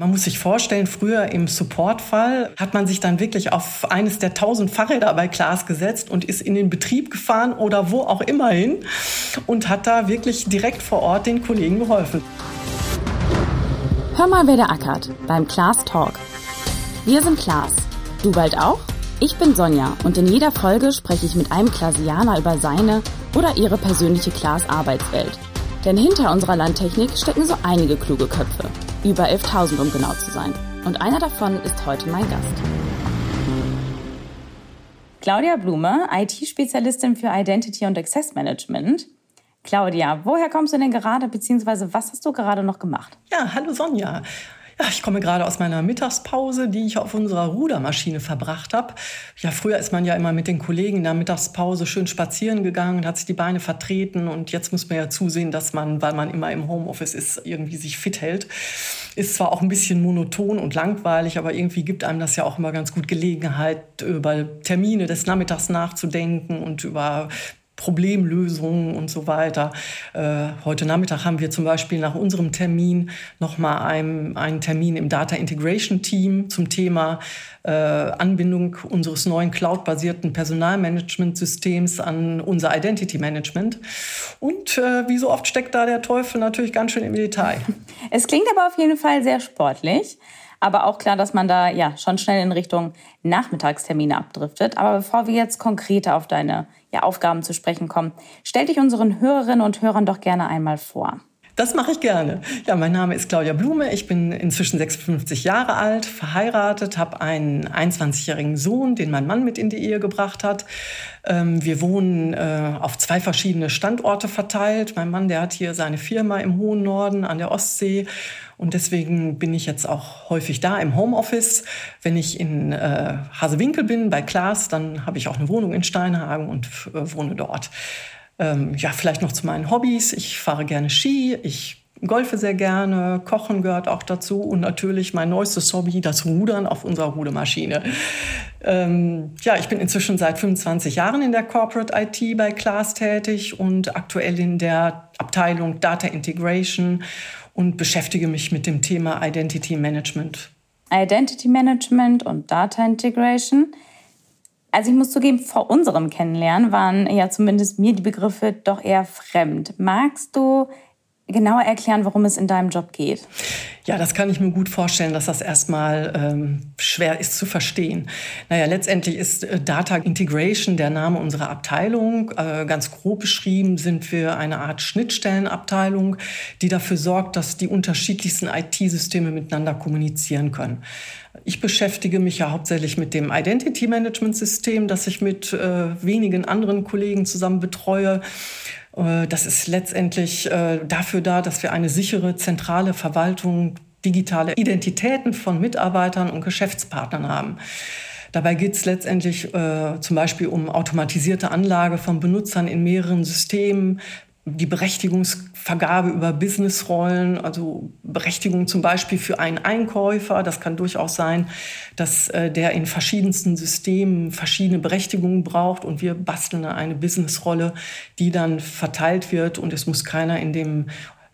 Man muss sich vorstellen, früher im Supportfall hat man sich dann wirklich auf eines der tausend Fahrräder bei Klaas gesetzt und ist in den Betrieb gefahren oder wo auch immer hin und hat da wirklich direkt vor Ort den Kollegen geholfen. Hör mal, wer der ackert beim Klaas Talk. Wir sind Klaas. Du bald auch? Ich bin Sonja und in jeder Folge spreche ich mit einem Klaasianer über seine oder ihre persönliche Klaas Arbeitswelt. Denn hinter unserer Landtechnik stecken so einige kluge Köpfe. Über 11.000, um genau zu sein. Und einer davon ist heute mein Gast. Claudia Blume, IT-Spezialistin für Identity und Access Management. Claudia, woher kommst du denn gerade, beziehungsweise was hast du gerade noch gemacht? Ja, hallo Sonja. Ich komme gerade aus meiner Mittagspause, die ich auf unserer Rudermaschine verbracht habe. Ja, früher ist man ja immer mit den Kollegen in der Mittagspause schön spazieren gegangen, hat sich die Beine vertreten und jetzt muss man ja zusehen, dass man, weil man immer im Homeoffice ist, irgendwie sich fit hält. Ist zwar auch ein bisschen monoton und langweilig, aber irgendwie gibt einem das ja auch immer ganz gut Gelegenheit, über Termine des Nachmittags nachzudenken und über Problemlösungen und so weiter. Äh, heute Nachmittag haben wir zum Beispiel nach unserem Termin nochmal einen, einen Termin im Data Integration Team zum Thema äh, Anbindung unseres neuen cloud-basierten Personalmanagementsystems an unser Identity Management. Und äh, wie so oft steckt da der Teufel natürlich ganz schön im Detail. Es klingt aber auf jeden Fall sehr sportlich. Aber auch klar, dass man da ja schon schnell in Richtung Nachmittagstermine abdriftet. Aber bevor wir jetzt konkreter auf deine ja, Aufgaben zu sprechen kommen. Stell dich unseren Hörerinnen und Hörern doch gerne einmal vor. Das mache ich gerne. Ja, mein Name ist Claudia Blume. Ich bin inzwischen 56 Jahre alt, verheiratet, habe einen 21-jährigen Sohn, den mein Mann mit in die Ehe gebracht hat. Ähm, wir wohnen äh, auf zwei verschiedene Standorte verteilt. Mein Mann, der hat hier seine Firma im hohen Norden an der Ostsee. Und deswegen bin ich jetzt auch häufig da im Homeoffice. Wenn ich in äh, Hasewinkel bin, bei Klaas, dann habe ich auch eine Wohnung in Steinhagen und äh, wohne dort. Ähm, ja, vielleicht noch zu meinen Hobbys. Ich fahre gerne Ski, ich golfe sehr gerne, Kochen gehört auch dazu und natürlich mein neuestes Hobby, das Rudern auf unserer Rudemaschine. Ähm, ja, ich bin inzwischen seit 25 Jahren in der Corporate IT bei Klaas tätig und aktuell in der Abteilung Data Integration und beschäftige mich mit dem Thema Identity Management. Identity Management und Data Integration – also ich muss zugeben, vor unserem Kennenlernen waren ja zumindest mir die Begriffe doch eher fremd. Magst du genauer erklären, worum es in deinem Job geht? Ja, das kann ich mir gut vorstellen, dass das erstmal ähm, schwer ist zu verstehen. Naja, letztendlich ist äh, Data Integration der Name unserer Abteilung. Äh, ganz grob beschrieben sind wir eine Art Schnittstellenabteilung, die dafür sorgt, dass die unterschiedlichsten IT-Systeme miteinander kommunizieren können. Ich beschäftige mich ja hauptsächlich mit dem Identity Management System, das ich mit äh, wenigen anderen Kollegen zusammen betreue. Äh, das ist letztendlich äh, dafür da, dass wir eine sichere zentrale Verwaltung digitale Identitäten von Mitarbeitern und Geschäftspartnern haben. Dabei geht es letztendlich äh, zum Beispiel um automatisierte Anlage von Benutzern in mehreren Systemen, die Berechtigungsvergabe über Businessrollen, also Berechtigung zum Beispiel für einen Einkäufer. Das kann durchaus sein, dass äh, der in verschiedensten Systemen verschiedene Berechtigungen braucht und wir basteln eine Businessrolle, die dann verteilt wird und es muss keiner in dem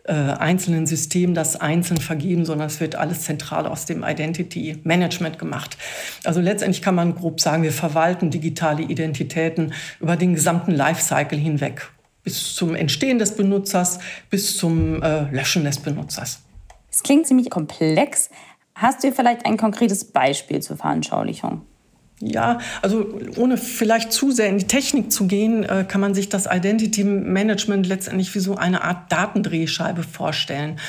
äh, einzelnen System das einzeln vergeben, sondern es wird alles zentral aus dem Identity Management gemacht. Also letztendlich kann man grob sagen, wir verwalten digitale Identitäten über den gesamten Lifecycle hinweg bis zum Entstehen des Benutzers, bis zum äh, Löschen des Benutzers. Es klingt ziemlich komplex. Hast du vielleicht ein konkretes Beispiel zur Veranschaulichung? Ja, also ohne vielleicht zu sehr in die Technik zu gehen, äh, kann man sich das Identity Management letztendlich wie so eine Art Datendrehscheibe vorstellen.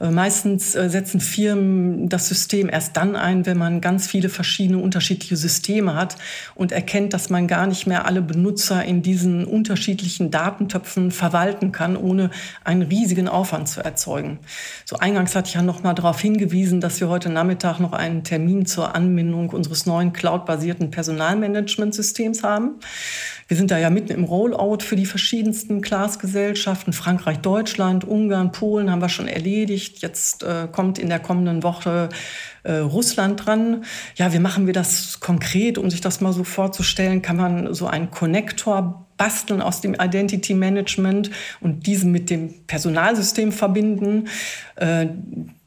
Äh, meistens äh, setzen Firmen das System erst dann ein, wenn man ganz viele verschiedene unterschiedliche Systeme hat und erkennt, dass man gar nicht mehr alle Benutzer in diesen unterschiedlichen Datentöpfen verwalten kann, ohne einen riesigen Aufwand zu erzeugen. So eingangs hatte ich ja noch mal darauf hingewiesen, dass wir heute Nachmittag noch einen Termin zur Anbindung unseres neuen cloud-basierten Personalmanagementsystems haben. Wir sind da ja mitten im Rollout für die verschiedensten Glasgesellschaften. Frankreich, Deutschland, Ungarn, Polen haben wir schon erledigt. Jetzt äh, kommt in der kommenden Woche äh, Russland dran. Ja, wie machen wir das konkret? Um sich das mal so vorzustellen, kann man so einen Connector basteln aus dem Identity Management und diesen mit dem Personalsystem verbinden. Äh,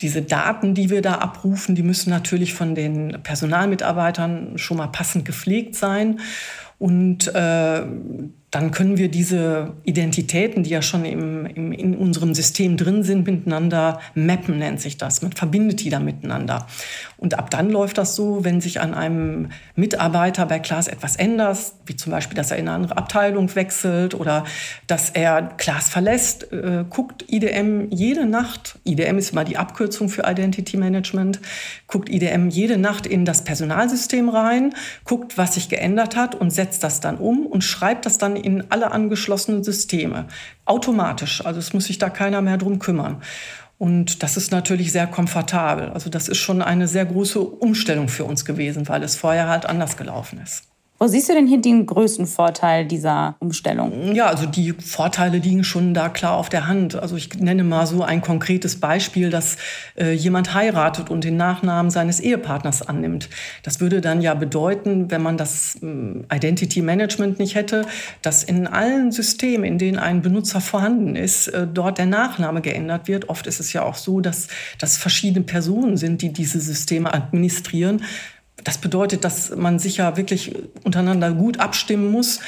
diese Daten, die wir da abrufen, die müssen natürlich von den Personalmitarbeitern schon mal passend gepflegt sein. Und äh, dann können wir diese Identitäten, die ja schon im, im, in unserem System drin sind, miteinander mappen, nennt sich das. Man verbindet die da miteinander. Und ab dann läuft das so, wenn sich an einem Mitarbeiter bei Klaas etwas ändert, wie zum Beispiel, dass er in eine andere Abteilung wechselt oder dass er Klaas verlässt, äh, guckt IDM jede Nacht, IDM ist immer die Abkürzung für Identity Management, guckt IDM jede Nacht in das Personalsystem rein, guckt, was sich geändert hat und setzt das dann um und schreibt das dann in alle angeschlossenen Systeme. Automatisch. Also es muss sich da keiner mehr drum kümmern. Und das ist natürlich sehr komfortabel. Also das ist schon eine sehr große Umstellung für uns gewesen, weil es vorher halt anders gelaufen ist. Wo siehst du denn hier den größten Vorteil dieser Umstellung? Ja, also die Vorteile liegen schon da klar auf der Hand. Also ich nenne mal so ein konkretes Beispiel, dass äh, jemand heiratet und den Nachnamen seines Ehepartners annimmt. Das würde dann ja bedeuten, wenn man das äh, Identity Management nicht hätte, dass in allen Systemen, in denen ein Benutzer vorhanden ist, äh, dort der Nachname geändert wird. Oft ist es ja auch so, dass das verschiedene Personen sind, die diese Systeme administrieren. Das bedeutet, dass man sich ja wirklich untereinander gut abstimmen muss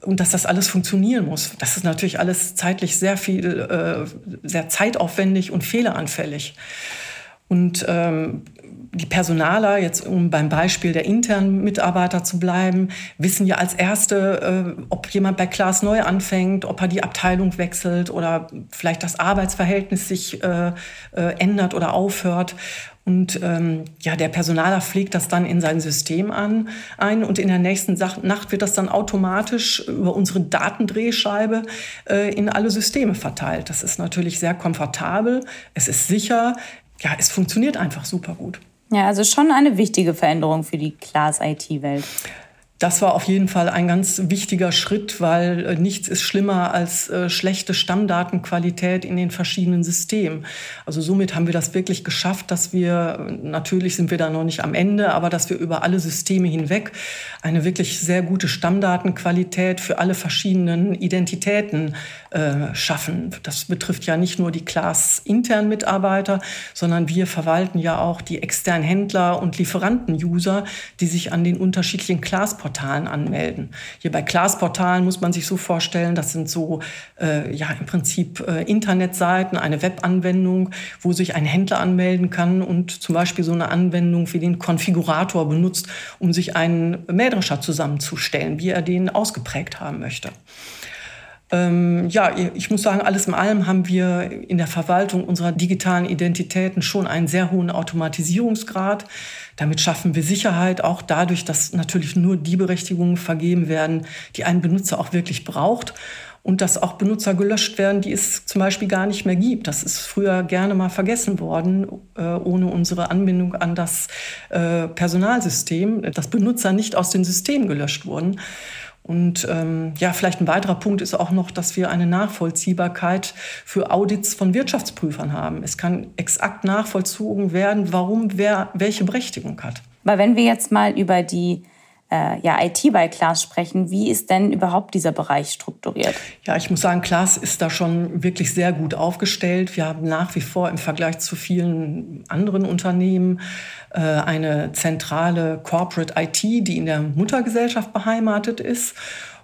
und dass das alles funktionieren muss. Das ist natürlich alles zeitlich sehr viel, äh, sehr zeitaufwendig und fehleranfällig. Und ähm, die Personaler, jetzt um beim Beispiel der internen Mitarbeiter zu bleiben, wissen ja als Erste, äh, ob jemand bei Klaas neu anfängt, ob er die Abteilung wechselt oder vielleicht das Arbeitsverhältnis sich äh, äh, ändert oder aufhört. Und ähm, ja, der Personaler pflegt das dann in sein System an, ein und in der nächsten Nacht wird das dann automatisch über unsere Datendrehscheibe äh, in alle Systeme verteilt. Das ist natürlich sehr komfortabel, es ist sicher, ja, es funktioniert einfach super gut. Ja, also schon eine wichtige Veränderung für die Class-IT-Welt. Das war auf jeden Fall ein ganz wichtiger Schritt, weil äh, nichts ist schlimmer als äh, schlechte Stammdatenqualität in den verschiedenen Systemen. Also somit haben wir das wirklich geschafft, dass wir, natürlich sind wir da noch nicht am Ende, aber dass wir über alle Systeme hinweg eine wirklich sehr gute Stammdatenqualität für alle verschiedenen Identitäten äh, schaffen. Das betrifft ja nicht nur die Class-internen Mitarbeiter, sondern wir verwalten ja auch die externen Händler und Lieferanten-User, die sich an den unterschiedlichen Class-Portalen Portalen anmelden. Hier bei Class-Portalen muss man sich so vorstellen, das sind so äh, ja im Prinzip äh, Internetseiten, eine Webanwendung, wo sich ein Händler anmelden kann und zum Beispiel so eine Anwendung wie den Konfigurator benutzt, um sich einen Mähdrescher zusammenzustellen, wie er den ausgeprägt haben möchte. Ähm, ja, ich muss sagen, alles in allem haben wir in der Verwaltung unserer digitalen Identitäten schon einen sehr hohen Automatisierungsgrad. Damit schaffen wir Sicherheit auch dadurch, dass natürlich nur die Berechtigungen vergeben werden, die ein Benutzer auch wirklich braucht und dass auch Benutzer gelöscht werden, die es zum Beispiel gar nicht mehr gibt. Das ist früher gerne mal vergessen worden, äh, ohne unsere Anbindung an das äh, Personalsystem, dass Benutzer nicht aus dem System gelöscht wurden. Und ähm, ja, vielleicht ein weiterer Punkt ist auch noch, dass wir eine Nachvollziehbarkeit für Audits von Wirtschaftsprüfern haben. Es kann exakt nachvollzogen werden, warum wer welche Berechtigung hat. Weil wenn wir jetzt mal über die äh, ja, IT bei Klaas sprechen. Wie ist denn überhaupt dieser Bereich strukturiert? Ja, ich muss sagen, Klaas ist da schon wirklich sehr gut aufgestellt. Wir haben nach wie vor im Vergleich zu vielen anderen Unternehmen äh, eine zentrale Corporate IT, die in der Muttergesellschaft beheimatet ist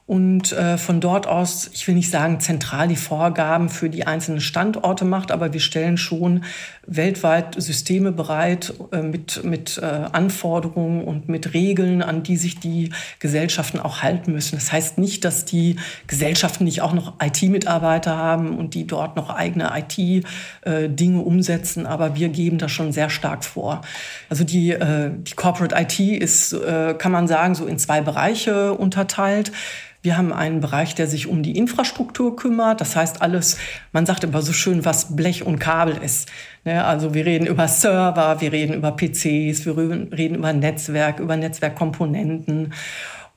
und äh, von dort aus, ich will nicht sagen zentral die Vorgaben für die einzelnen Standorte macht, aber wir stellen schon weltweit Systeme bereit äh, mit, mit äh, Anforderungen und mit Regeln, an die sich die Gesellschaften auch halten müssen. Das heißt nicht, dass die Gesellschaften nicht auch noch IT-Mitarbeiter haben und die dort noch eigene IT-Dinge umsetzen, aber wir geben das schon sehr stark vor. Also die, äh, die Corporate IT ist, äh, kann man sagen, so in zwei Bereiche unterteilt. Wir haben einen Bereich, der sich um die Infrastruktur kümmert. Das heißt alles, man sagt immer so schön, was Blech und Kabel ist. Ne, also wir reden über Server, wir reden über PCs, wir reden über Netzwerk, über Netzwerkkomponenten.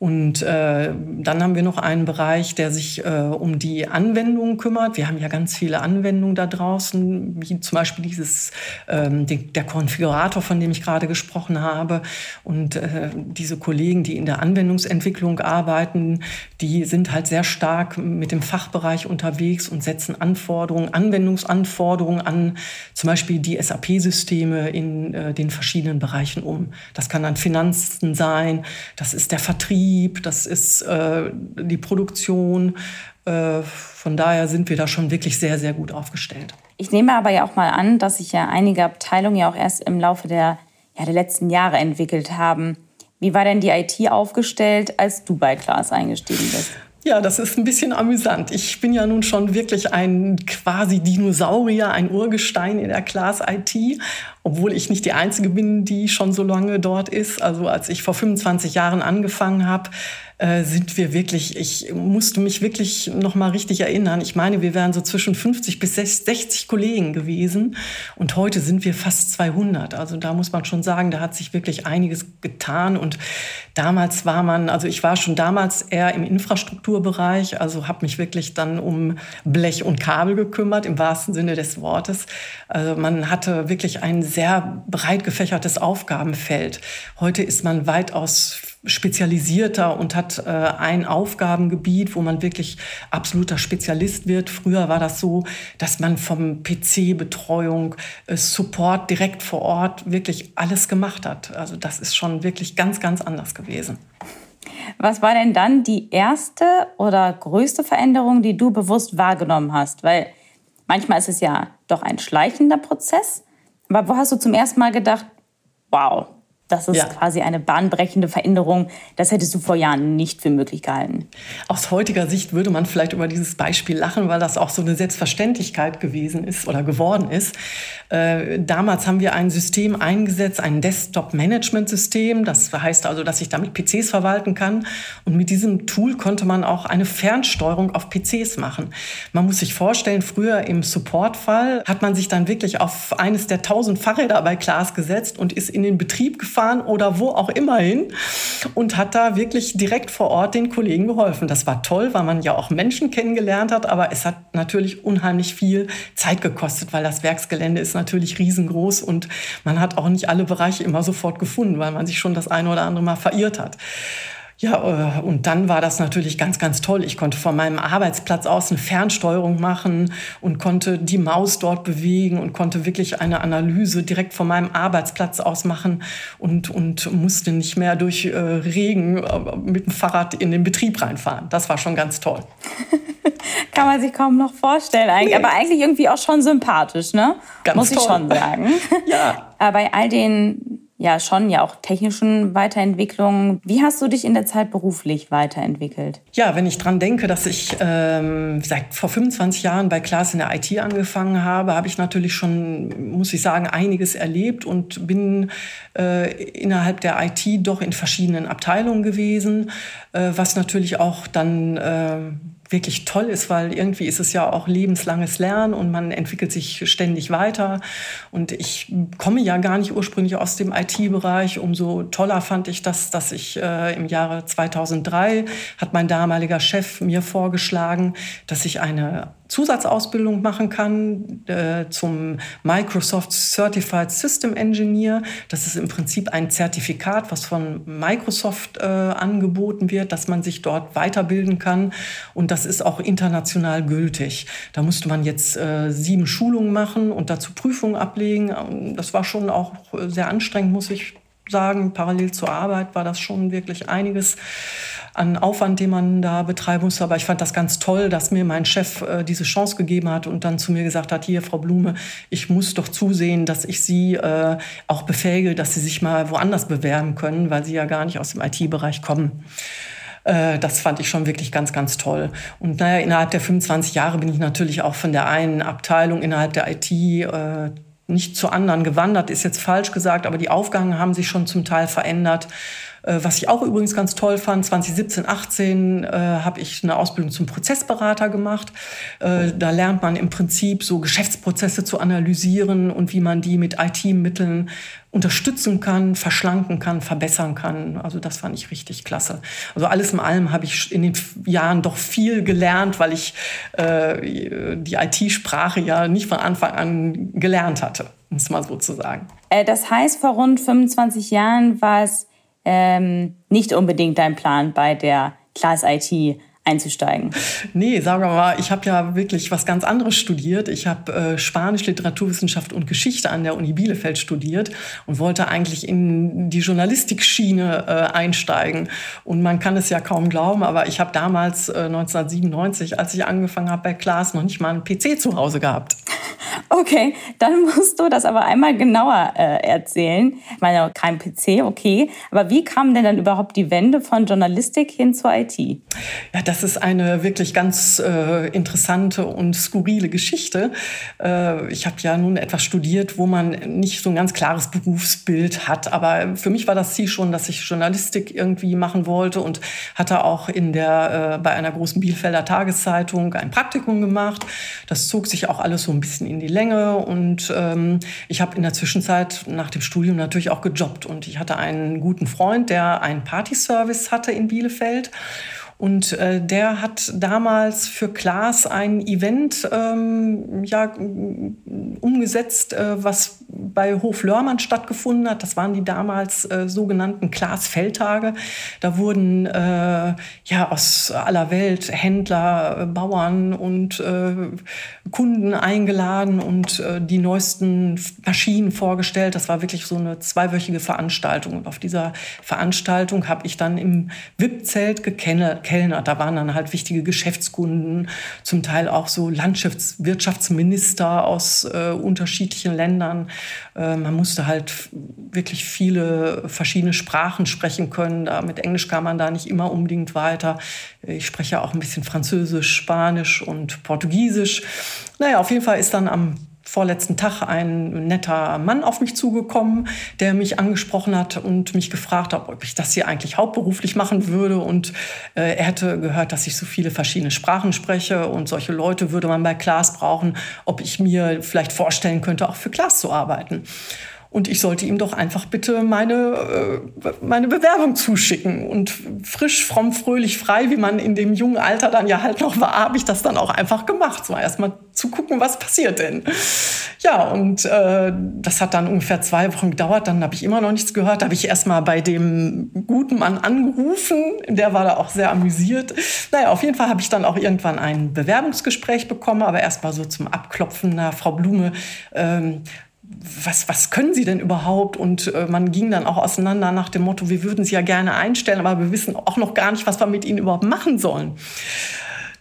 Und äh, dann haben wir noch einen Bereich, der sich äh, um die Anwendungen kümmert. Wir haben ja ganz viele Anwendungen da draußen, wie zum Beispiel dieses, ähm, die, der Konfigurator, von dem ich gerade gesprochen habe. Und äh, diese Kollegen, die in der Anwendungsentwicklung arbeiten, die sind halt sehr stark mit dem Fachbereich unterwegs und setzen Anforderungen, Anwendungsanforderungen an zum Beispiel die SAP-Systeme in äh, den verschiedenen Bereichen um. Das kann dann Finanzen sein, das ist der Vertrieb, das ist äh, die Produktion. Äh, von daher sind wir da schon wirklich sehr, sehr gut aufgestellt. Ich nehme aber ja auch mal an, dass sich ja einige Abteilungen ja auch erst im Laufe der, ja, der letzten Jahre entwickelt haben. Wie war denn die IT aufgestellt, als du bei Klaas eingestiegen bist? Ja, das ist ein bisschen amüsant. Ich bin ja nun schon wirklich ein quasi Dinosaurier, ein Urgestein in der Class IT, obwohl ich nicht die Einzige bin, die schon so lange dort ist. Also als ich vor 25 Jahren angefangen habe, äh, sind wir wirklich, ich musste mich wirklich noch mal richtig erinnern. Ich meine, wir wären so zwischen 50 bis 60 Kollegen gewesen und heute sind wir fast 200. Also da muss man schon sagen, da hat sich wirklich einiges getan und damals war man, also ich war schon damals eher im Infrastrukturbereich, also habe mich wirklich dann um Blech und Kabel gekümmert, im wahrsten Sinne des Wortes. Also man hatte wirklich ein sehr breit gefächertes Aufgabenfeld. Heute ist man weitaus spezialisierter und hat äh, ein Aufgabengebiet, wo man wirklich absoluter Spezialist wird. Früher war das so, dass man vom PC-Betreuung, äh, Support direkt vor Ort wirklich alles gemacht hat. Also das ist schon wirklich ganz, ganz anders gewesen. Was war denn dann die erste oder größte Veränderung, die du bewusst wahrgenommen hast? Weil manchmal ist es ja doch ein schleichender Prozess. Aber wo hast du zum ersten Mal gedacht, wow, das ist ja. quasi eine bahnbrechende Veränderung. Das hättest du vor Jahren nicht für möglich gehalten. Aus heutiger Sicht würde man vielleicht über dieses Beispiel lachen, weil das auch so eine Selbstverständlichkeit gewesen ist oder geworden ist. Äh, damals haben wir ein System eingesetzt, ein Desktop-Management-System. Das heißt also, dass ich damit PCs verwalten kann. Und mit diesem Tool konnte man auch eine Fernsteuerung auf PCs machen. Man muss sich vorstellen, früher im Support-Fall hat man sich dann wirklich auf eines der tausend Fahrräder bei Klaas gesetzt und ist in den Betrieb gefahren gefahren oder wo auch immer hin und hat da wirklich direkt vor Ort den Kollegen geholfen. Das war toll, weil man ja auch Menschen kennengelernt hat, aber es hat natürlich unheimlich viel Zeit gekostet, weil das Werksgelände ist natürlich riesengroß und man hat auch nicht alle Bereiche immer sofort gefunden, weil man sich schon das eine oder andere Mal verirrt hat. Ja, äh, und dann war das natürlich ganz, ganz toll. Ich konnte von meinem Arbeitsplatz aus eine Fernsteuerung machen und konnte die Maus dort bewegen und konnte wirklich eine Analyse direkt von meinem Arbeitsplatz aus machen und, und musste nicht mehr durch äh, Regen äh, mit dem Fahrrad in den Betrieb reinfahren. Das war schon ganz toll. Kann man sich kaum noch vorstellen eigentlich, nee. aber eigentlich irgendwie auch schon sympathisch, ne? Ganz Muss toll. ich schon sagen. Ja. aber bei all den ja schon ja auch technischen Weiterentwicklungen. Wie hast du dich in der Zeit beruflich weiterentwickelt? Ja, wenn ich dran denke, dass ich ähm, seit vor 25 Jahren bei Klaas in der IT angefangen habe, habe ich natürlich schon, muss ich sagen, einiges erlebt und bin äh, innerhalb der IT doch in verschiedenen Abteilungen gewesen, äh, was natürlich auch dann äh, wirklich toll ist, weil irgendwie ist es ja auch lebenslanges Lernen und man entwickelt sich ständig weiter. Und ich komme ja gar nicht ursprünglich aus dem IT-Bereich. Umso toller fand ich das, dass ich äh, im Jahre 2003 hat mein damaliger Chef mir vorgeschlagen, dass ich eine Zusatzausbildung machen kann äh, zum Microsoft Certified System Engineer. Das ist im Prinzip ein Zertifikat, was von Microsoft äh, angeboten wird, dass man sich dort weiterbilden kann. Und das ist auch international gültig. Da musste man jetzt äh, sieben Schulungen machen und dazu Prüfungen ablegen. Das war schon auch sehr anstrengend, muss ich sagen. Parallel zur Arbeit war das schon wirklich einiges an Aufwand, den man da betreiben musste. Aber ich fand das ganz toll, dass mir mein Chef äh, diese Chance gegeben hat und dann zu mir gesagt hat, hier, Frau Blume, ich muss doch zusehen, dass ich Sie äh, auch befähige, dass Sie sich mal woanders bewerben können, weil Sie ja gar nicht aus dem IT-Bereich kommen äh, das fand ich schon wirklich ganz, ganz toll. Und naja, innerhalb der 25 Jahre bin ich natürlich auch von der einen Abteilung innerhalb der IT äh, nicht zur anderen gewandert, ist jetzt falsch gesagt, aber die Aufgaben haben sich schon zum Teil verändert. Äh, was ich auch übrigens ganz toll fand, 2017, 18 äh, habe ich eine Ausbildung zum Prozessberater gemacht. Äh, da lernt man im Prinzip so Geschäftsprozesse zu analysieren und wie man die mit IT-Mitteln unterstützen kann, verschlanken kann, verbessern kann. Also das fand ich richtig klasse. Also alles in allem habe ich in den Jahren doch viel gelernt, weil ich äh, die IT-Sprache ja nicht von Anfang an gelernt hatte, um es mal so zu sagen. Äh, das heißt, vor rund 25 Jahren war es ähm, nicht unbedingt dein Plan bei der Class IT einzusteigen? Nee, sagen wir mal, ich habe ja wirklich was ganz anderes studiert. Ich habe äh, Spanisch, Literaturwissenschaft und Geschichte an der Uni Bielefeld studiert und wollte eigentlich in die Journalistikschiene äh, einsteigen. Und man kann es ja kaum glauben, aber ich habe damals äh, 1997, als ich angefangen habe bei Klaas, noch nicht mal einen PC zu Hause gehabt. Okay, dann musst du das aber einmal genauer äh, erzählen. Ich meine, kein PC, okay. Aber wie kam denn dann überhaupt die Wende von Journalistik hin zur IT? Ja, das ist eine wirklich ganz äh, interessante und skurrile Geschichte. Äh, ich habe ja nun etwas studiert, wo man nicht so ein ganz klares Berufsbild hat. Aber für mich war das Ziel schon, dass ich Journalistik irgendwie machen wollte und hatte auch in der, äh, bei einer großen Bielefelder Tageszeitung ein Praktikum gemacht. Das zog sich auch alles so ein bisschen in die Länge und ähm, ich habe in der Zwischenzeit nach dem Studium natürlich auch gejobbt und ich hatte einen guten Freund, der einen Partyservice hatte in Bielefeld und äh, der hat damals für Klaas ein Event ähm, ja, umgesetzt, äh, was bei Hof Lörmann stattgefunden hat. Das waren die damals äh, sogenannten Klaas-Feldtage. Da wurden äh, ja aus aller Welt Händler, Bauern und äh, Kunden eingeladen und äh, die neuesten Maschinen vorgestellt. Das war wirklich so eine zweiwöchige Veranstaltung. Und auf dieser Veranstaltung habe ich dann im VIP-Zelt gekennelt Kellner. Da waren dann halt wichtige Geschäftskunden, zum Teil auch so Landwirtschaftsminister aus äh, unterschiedlichen Ländern. Äh, man musste halt wirklich viele verschiedene Sprachen sprechen können. Da, mit Englisch kam man da nicht immer unbedingt weiter. Ich spreche auch ein bisschen Französisch, Spanisch und Portugiesisch. Naja, auf jeden Fall ist dann am vorletzten Tag ein netter Mann auf mich zugekommen, der mich angesprochen hat und mich gefragt hat, ob ich das hier eigentlich hauptberuflich machen würde. Und äh, er hätte gehört, dass ich so viele verschiedene Sprachen spreche und solche Leute würde man bei Klaas brauchen, ob ich mir vielleicht vorstellen könnte, auch für Klaas zu arbeiten. Und ich sollte ihm doch einfach bitte meine, äh, meine Bewerbung zuschicken. Und frisch, fromm, fröhlich, frei, wie man in dem jungen Alter dann ja halt noch war, habe ich das dann auch einfach gemacht. So erstmal zu gucken, was passiert denn. Ja, und äh, das hat dann ungefähr zwei Wochen gedauert. Dann habe ich immer noch nichts gehört. Da habe ich erstmal bei dem guten Mann angerufen. Der war da auch sehr amüsiert. Naja, auf jeden Fall habe ich dann auch irgendwann ein Bewerbungsgespräch bekommen, aber erstmal so zum Abklopfen. Na, Frau Blume, ähm, was, was können Sie denn überhaupt? Und äh, man ging dann auch auseinander nach dem Motto, wir würden Sie ja gerne einstellen, aber wir wissen auch noch gar nicht, was wir mit Ihnen überhaupt machen sollen.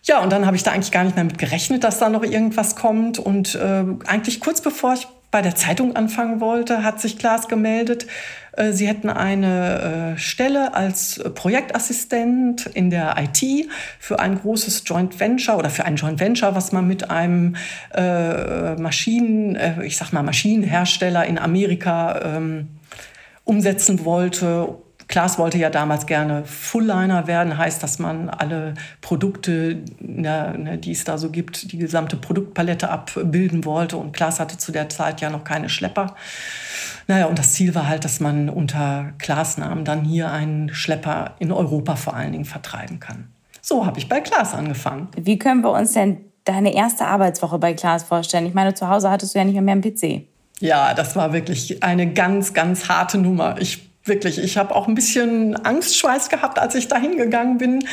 Ja, und dann habe ich da eigentlich gar nicht mehr mit gerechnet, dass da noch irgendwas kommt. Und äh, eigentlich kurz bevor ich bei der Zeitung anfangen wollte, hat sich Klaas gemeldet, äh, sie hätten eine äh, Stelle als Projektassistent in der IT für ein großes Joint Venture oder für ein Joint Venture, was man mit einem äh, Maschinen, ich sag mal Maschinenhersteller in Amerika ähm, umsetzen wollte Klaas wollte ja damals gerne Fullliner werden, heißt, dass man alle Produkte, ne, die es da so gibt, die gesamte Produktpalette abbilden wollte. Und Klaas hatte zu der Zeit ja noch keine Schlepper. Naja, und das Ziel war halt, dass man unter Klaas-Namen dann hier einen Schlepper in Europa vor allen Dingen vertreiben kann. So habe ich bei Klaas angefangen. Wie können wir uns denn deine erste Arbeitswoche bei Klaas vorstellen? Ich meine, zu Hause hattest du ja nicht mehr einen PC. Ja, das war wirklich eine ganz, ganz harte Nummer. Ich wirklich. Ich habe auch ein bisschen Angstschweiß gehabt, als ich da hingegangen bin.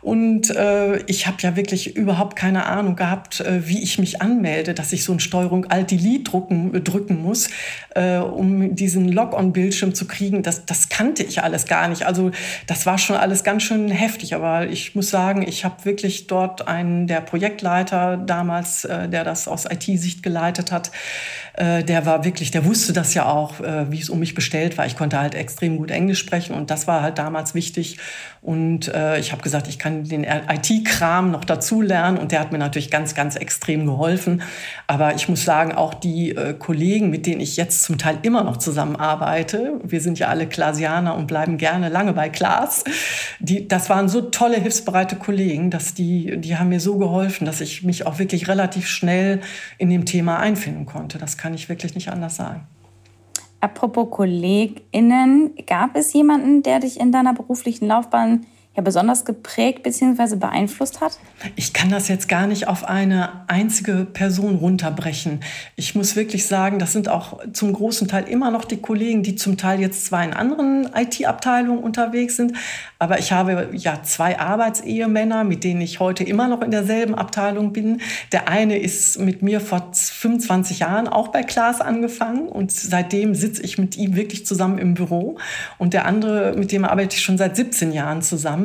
Und äh, ich habe ja wirklich überhaupt keine Ahnung gehabt, äh, wie ich mich anmelde, dass ich so ein Steuerung Alt-Delete drücken, drücken muss, äh, um diesen Log-on-Bildschirm zu kriegen. Das, das kannte ich alles gar nicht. Also das war schon alles ganz schön heftig. Aber ich muss sagen, ich habe wirklich dort einen, der Projektleiter damals, äh, der das aus IT-Sicht geleitet hat, äh, der war wirklich, der wusste das ja auch, äh, wie es um mich bestellt war. Ich konnte halt extrem gut Englisch sprechen und das war halt damals wichtig. Und äh, ich habe gesagt, ich kann den IT-Kram noch dazu lernen und der hat mir natürlich ganz, ganz extrem geholfen. Aber ich muss sagen, auch die äh, Kollegen, mit denen ich jetzt zum Teil immer noch zusammenarbeite, wir sind ja alle Klasianer und bleiben gerne lange bei Klaas, die, das waren so tolle, hilfsbereite Kollegen, dass die, die haben mir so geholfen, dass ich mich auch wirklich relativ schnell in dem Thema einfinden konnte. Das kann ich wirklich nicht anders sagen. Apropos KollegInnen, gab es jemanden, der dich in deiner beruflichen Laufbahn ja besonders geprägt bzw. beeinflusst hat? Ich kann das jetzt gar nicht auf eine einzige Person runterbrechen. Ich muss wirklich sagen, das sind auch zum großen Teil immer noch die Kollegen, die zum Teil jetzt zwar in anderen IT-Abteilungen unterwegs sind, aber ich habe ja zwei Arbeitsehemänner, mit denen ich heute immer noch in derselben Abteilung bin. Der eine ist mit mir vor 25 Jahren auch bei Klaas angefangen und seitdem sitze ich mit ihm wirklich zusammen im Büro. Und der andere, mit dem arbeite ich schon seit 17 Jahren zusammen.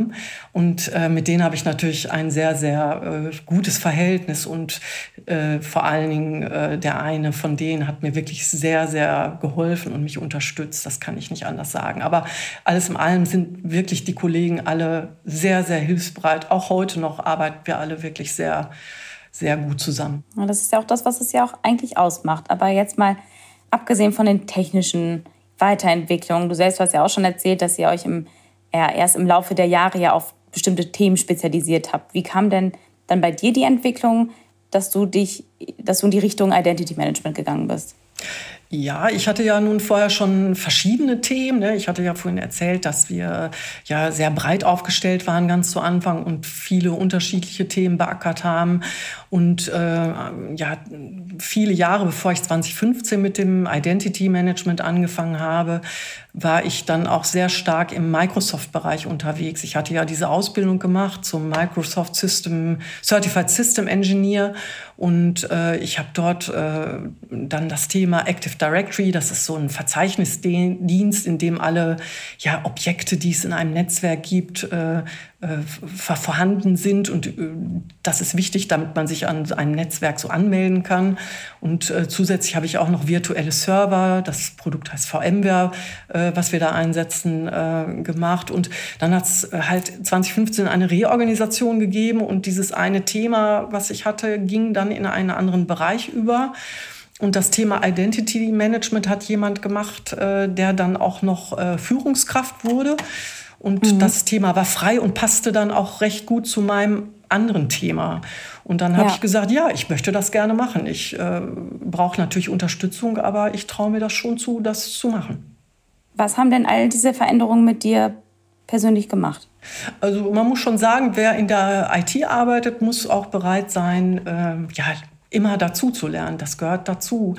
Und äh, mit denen habe ich natürlich ein sehr, sehr äh, gutes Verhältnis. Und äh, vor allen Dingen äh, der eine von denen hat mir wirklich sehr, sehr geholfen und mich unterstützt. Das kann ich nicht anders sagen. Aber alles in allem sind wirklich die Kollegen, Kollegen alle sehr, sehr hilfsbereit. Auch heute noch arbeiten wir alle wirklich sehr, sehr gut zusammen. das ist ja auch das, was es ja auch eigentlich ausmacht. Aber jetzt mal abgesehen von den technischen Weiterentwicklungen, du selbst hast ja auch schon erzählt, dass ihr euch im, ja, erst im Laufe der Jahre ja auf bestimmte Themen spezialisiert habt. Wie kam denn dann bei dir die Entwicklung, dass du dich, dass du in die Richtung Identity Management gegangen bist? Ja, ich hatte ja nun vorher schon verschiedene Themen. Ne? Ich hatte ja vorhin erzählt, dass wir ja sehr breit aufgestellt waren ganz zu Anfang und viele unterschiedliche Themen beackert haben. Und äh, ja, viele Jahre bevor ich 2015 mit dem Identity Management angefangen habe, war ich dann auch sehr stark im Microsoft-Bereich unterwegs. Ich hatte ja diese Ausbildung gemacht zum Microsoft System Certified System Engineer und äh, ich habe dort äh, dann das Thema Active Directory, das ist so ein Verzeichnisdienst, in dem alle ja, Objekte, die es in einem Netzwerk gibt, äh, vorhanden sind. Und äh, das ist wichtig, damit man sich an einem Netzwerk so anmelden kann. Und äh, zusätzlich habe ich auch noch virtuelle Server, das Produkt heißt VMware, äh, was wir da einsetzen, äh, gemacht. Und dann hat es halt 2015 eine Reorganisation gegeben und dieses eine Thema, was ich hatte, ging dann in einen anderen Bereich über. Und das Thema Identity Management hat jemand gemacht, äh, der dann auch noch äh, Führungskraft wurde. Und mhm. das Thema war frei und passte dann auch recht gut zu meinem anderen Thema. Und dann habe ja. ich gesagt, ja, ich möchte das gerne machen. Ich äh, brauche natürlich Unterstützung, aber ich traue mir das schon zu, das zu machen. Was haben denn all diese Veränderungen mit dir persönlich gemacht? Also man muss schon sagen, wer in der IT arbeitet, muss auch bereit sein, äh, ja, immer dazu zu lernen. Das gehört dazu.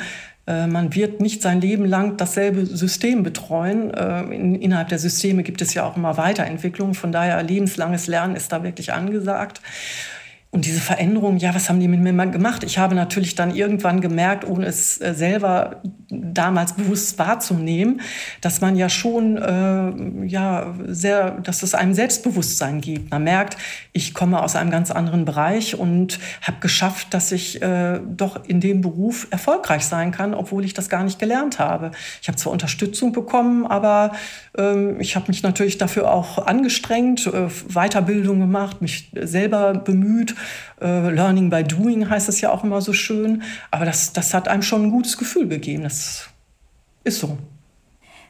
Äh, man wird nicht sein Leben lang dasselbe System betreuen. Äh, innerhalb der Systeme gibt es ja auch immer Weiterentwicklungen. Von daher lebenslanges Lernen ist da wirklich angesagt. Und diese Veränderung, ja, was haben die mit mir gemacht? Ich habe natürlich dann irgendwann gemerkt, ohne es äh, selber damals bewusst wahrzunehmen, dass man ja schon, äh, ja, sehr, dass es einem Selbstbewusstsein gibt. Man merkt, ich komme aus einem ganz anderen Bereich und habe geschafft, dass ich äh, doch in dem Beruf erfolgreich sein kann, obwohl ich das gar nicht gelernt habe. Ich habe zwar Unterstützung bekommen, aber äh, ich habe mich natürlich dafür auch angestrengt, äh, Weiterbildung gemacht, mich selber bemüht äh, Learning by Doing heißt es ja auch immer so schön. Aber das, das hat einem schon ein gutes Gefühl gegeben. Das ist so.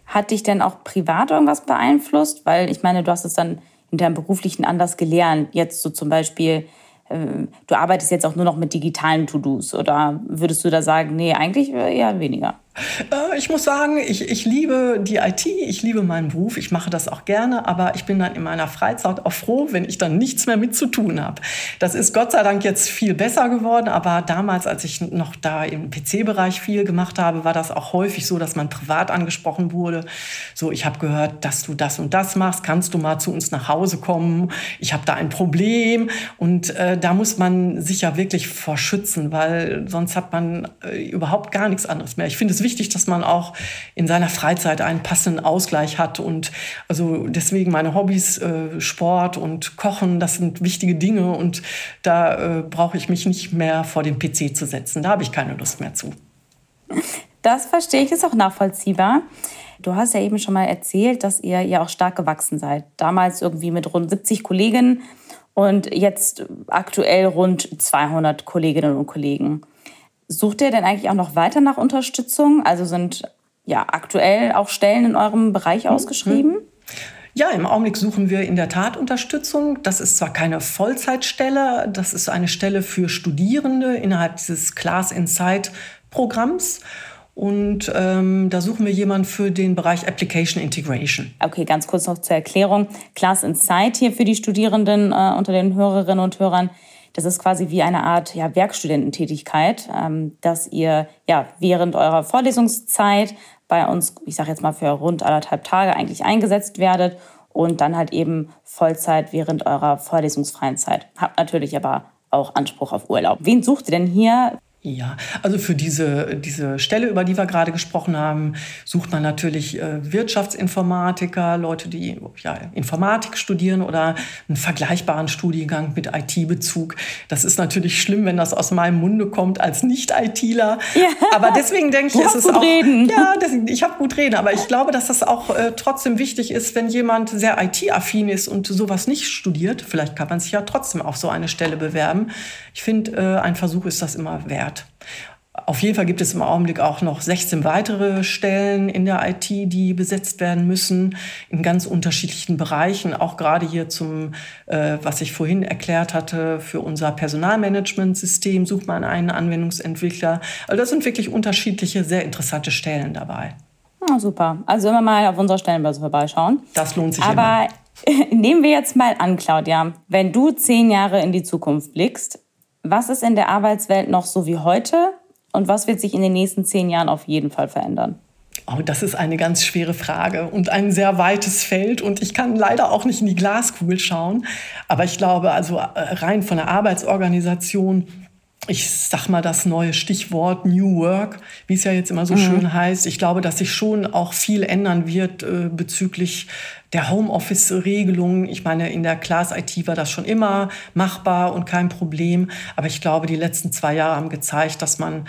Hat dich denn auch privat irgendwas beeinflusst? Weil ich meine, du hast es dann in deinem beruflichen anders gelernt. Jetzt so zum Beispiel, äh, du arbeitest jetzt auch nur noch mit digitalen To-Dos. Oder würdest du da sagen, nee, eigentlich eher weniger? Äh, ich muss sagen, ich, ich liebe die IT, ich liebe meinen Beruf, ich mache das auch gerne, aber ich bin dann in meiner Freizeit auch froh, wenn ich dann nichts mehr mit zu tun habe. Das ist Gott sei Dank jetzt viel besser geworden, aber damals, als ich noch da im PC-Bereich viel gemacht habe, war das auch häufig so, dass man privat angesprochen wurde. So, ich habe gehört, dass du das und das machst, kannst du mal zu uns nach Hause kommen? Ich habe da ein Problem und äh, da muss man sich ja wirklich vor schützen, weil sonst hat man äh, überhaupt gar nichts anderes mehr. Ich finde es wichtig, dass man auch in seiner Freizeit einen passenden Ausgleich hat. Und also deswegen meine Hobbys, äh, Sport und Kochen, das sind wichtige Dinge. Und da äh, brauche ich mich nicht mehr vor den PC zu setzen. Da habe ich keine Lust mehr zu. Das verstehe ich, ist auch nachvollziehbar. Du hast ja eben schon mal erzählt, dass ihr ja auch stark gewachsen seid. Damals irgendwie mit rund 70 Kolleginnen und jetzt aktuell rund 200 Kolleginnen und Kollegen. Sucht ihr denn eigentlich auch noch weiter nach Unterstützung? Also sind ja aktuell auch Stellen in eurem Bereich mhm. ausgeschrieben? Ja, im Augenblick suchen wir in der Tat Unterstützung. Das ist zwar keine Vollzeitstelle, das ist eine Stelle für Studierende innerhalb dieses Class Insight Programms. Und ähm, da suchen wir jemanden für den Bereich Application Integration. Okay, ganz kurz noch zur Erklärung. Class Insight hier für die Studierenden äh, unter den Hörerinnen und Hörern. Das ist quasi wie eine Art ja, Werkstudententätigkeit, ähm, dass ihr ja während eurer Vorlesungszeit bei uns, ich sage jetzt mal für rund anderthalb Tage eigentlich eingesetzt werdet und dann halt eben Vollzeit während eurer vorlesungsfreien Zeit. Habt natürlich aber auch Anspruch auf Urlaub. Wen sucht ihr denn hier? Ja, also für diese, diese Stelle, über die wir gerade gesprochen haben, sucht man natürlich äh, Wirtschaftsinformatiker, Leute, die ja, Informatik studieren oder einen vergleichbaren Studiengang mit IT-Bezug. Das ist natürlich schlimm, wenn das aus meinem Munde kommt als Nicht-ITler. Ja. Aber deswegen denke ich, ist es auch. Reden. Ja, deswegen, ich habe gut reden, aber ich glaube, dass das auch äh, trotzdem wichtig ist, wenn jemand sehr IT-affin ist und sowas nicht studiert. Vielleicht kann man sich ja trotzdem auf so eine Stelle bewerben. Ich finde, äh, ein Versuch ist das immer wert. Auf jeden Fall gibt es im Augenblick auch noch 16 weitere Stellen in der IT, die besetzt werden müssen, in ganz unterschiedlichen Bereichen. Auch gerade hier zum, äh, was ich vorhin erklärt hatte, für unser Personalmanagementsystem sucht man einen Anwendungsentwickler. Also das sind wirklich unterschiedliche, sehr interessante Stellen dabei. Oh, super. Also immer mal auf unserer Stellenbörse vorbeischauen. Das lohnt sich Aber immer. nehmen wir jetzt mal an, Claudia, wenn du zehn Jahre in die Zukunft blickst, was ist in der Arbeitswelt noch so wie heute und was wird sich in den nächsten zehn Jahren auf jeden Fall verändern? Oh, das ist eine ganz schwere Frage und ein sehr weites Feld. Und ich kann leider auch nicht in die Glaskugel schauen. Aber ich glaube, also äh, rein von der Arbeitsorganisation, ich sag mal das neue Stichwort New Work, wie es ja jetzt immer so mhm. schön heißt. Ich glaube, dass sich schon auch viel ändern wird äh, bezüglich der Homeoffice-Regelung. Ich meine, in der Class IT war das schon immer machbar und kein Problem. Aber ich glaube, die letzten zwei Jahre haben gezeigt, dass man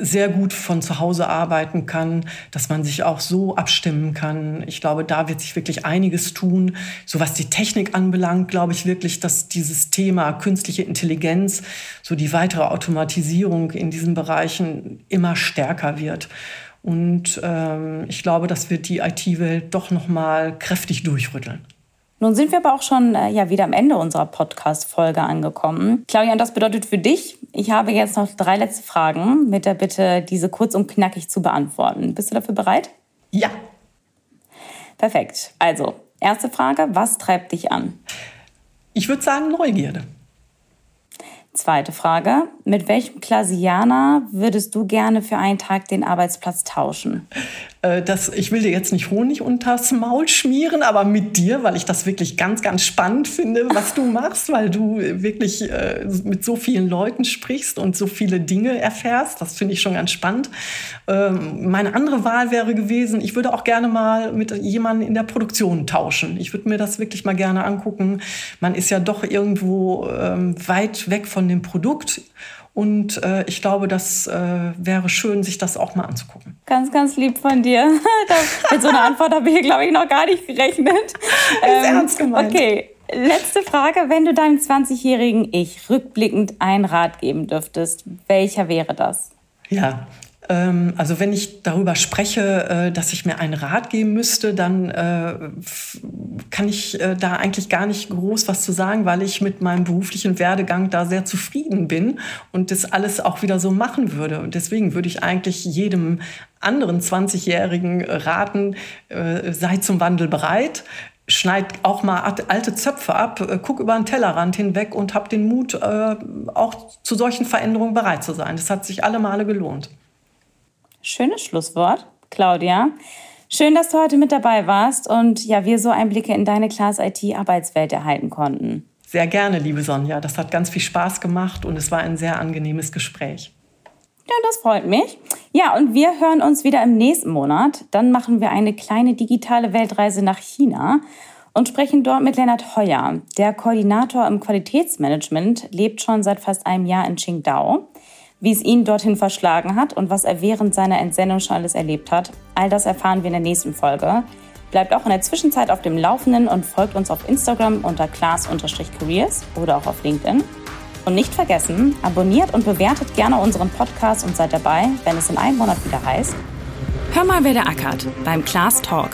sehr gut von zu Hause arbeiten kann, dass man sich auch so abstimmen kann. Ich glaube, da wird sich wirklich einiges tun. So was die Technik anbelangt, glaube ich wirklich, dass dieses Thema künstliche Intelligenz, so die weitere Automatisierung in diesen Bereichen immer stärker wird. Und ähm, ich glaube, das wird die IT-Welt doch noch mal kräftig durchrütteln. Nun sind wir aber auch schon äh, ja wieder am Ende unserer Podcast-Folge angekommen. Claudia, und das bedeutet für dich, ich habe jetzt noch drei letzte Fragen mit der Bitte, diese kurz und knackig zu beantworten. Bist du dafür bereit? Ja. Perfekt. Also, erste Frage, was treibt dich an? Ich würde sagen Neugierde. Zweite Frage. Mit welchem Klasianer würdest du gerne für einen Tag den Arbeitsplatz tauschen? Äh, das, ich will dir jetzt nicht Honig unters Maul schmieren, aber mit dir, weil ich das wirklich ganz, ganz spannend finde, was du machst, weil du wirklich äh, mit so vielen Leuten sprichst und so viele Dinge erfährst. Das finde ich schon ganz spannend. Ähm, meine andere Wahl wäre gewesen, ich würde auch gerne mal mit jemandem in der Produktion tauschen. Ich würde mir das wirklich mal gerne angucken. Man ist ja doch irgendwo ähm, weit weg von von dem Produkt. Und äh, ich glaube, das äh, wäre schön, sich das auch mal anzugucken. Ganz, ganz lieb von dir. mit so einer Antwort habe ich, glaube ich, noch gar nicht gerechnet. Ähm, ernst gemeint. Okay, letzte Frage. Wenn du deinem 20-jährigen Ich rückblickend einen Rat geben dürftest, welcher wäre das? Ja, also wenn ich darüber spreche, äh, dass ich mir einen Rat geben müsste, dann äh, kann ich äh, da eigentlich gar nicht groß was zu sagen, weil ich mit meinem beruflichen Werdegang da sehr zufrieden bin und das alles auch wieder so machen würde. Und deswegen würde ich eigentlich jedem anderen 20-Jährigen raten, sei zum Wandel bereit, schneid auch mal alte Zöpfe ab, guck über den Tellerrand hinweg und hab den Mut, auch zu solchen Veränderungen bereit zu sein. Das hat sich alle Male gelohnt. Schönes Schlusswort, Claudia. Schön, dass du heute mit dabei warst und ja, wir so Einblicke in deine Class IT Arbeitswelt erhalten konnten. Sehr gerne, liebe Sonja. Das hat ganz viel Spaß gemacht und es war ein sehr angenehmes Gespräch. Ja, das freut mich. Ja, und wir hören uns wieder im nächsten Monat. Dann machen wir eine kleine digitale Weltreise nach China und sprechen dort mit Lennart Heuer. Der Koordinator im Qualitätsmanagement lebt schon seit fast einem Jahr in Qingdao. Wie es ihn dorthin verschlagen hat und was er während seiner Entsendung schon alles erlebt hat, all das erfahren wir in der nächsten Folge. Bleibt auch in der Zwischenzeit auf dem Laufenden und folgt uns auf Instagram unter class-careers oder auch auf LinkedIn. Und nicht vergessen, abonniert und bewertet gerne unseren Podcast und seid dabei, wenn es in einem Monat wieder heißt. Hör mal, wer der ackert beim Class Talk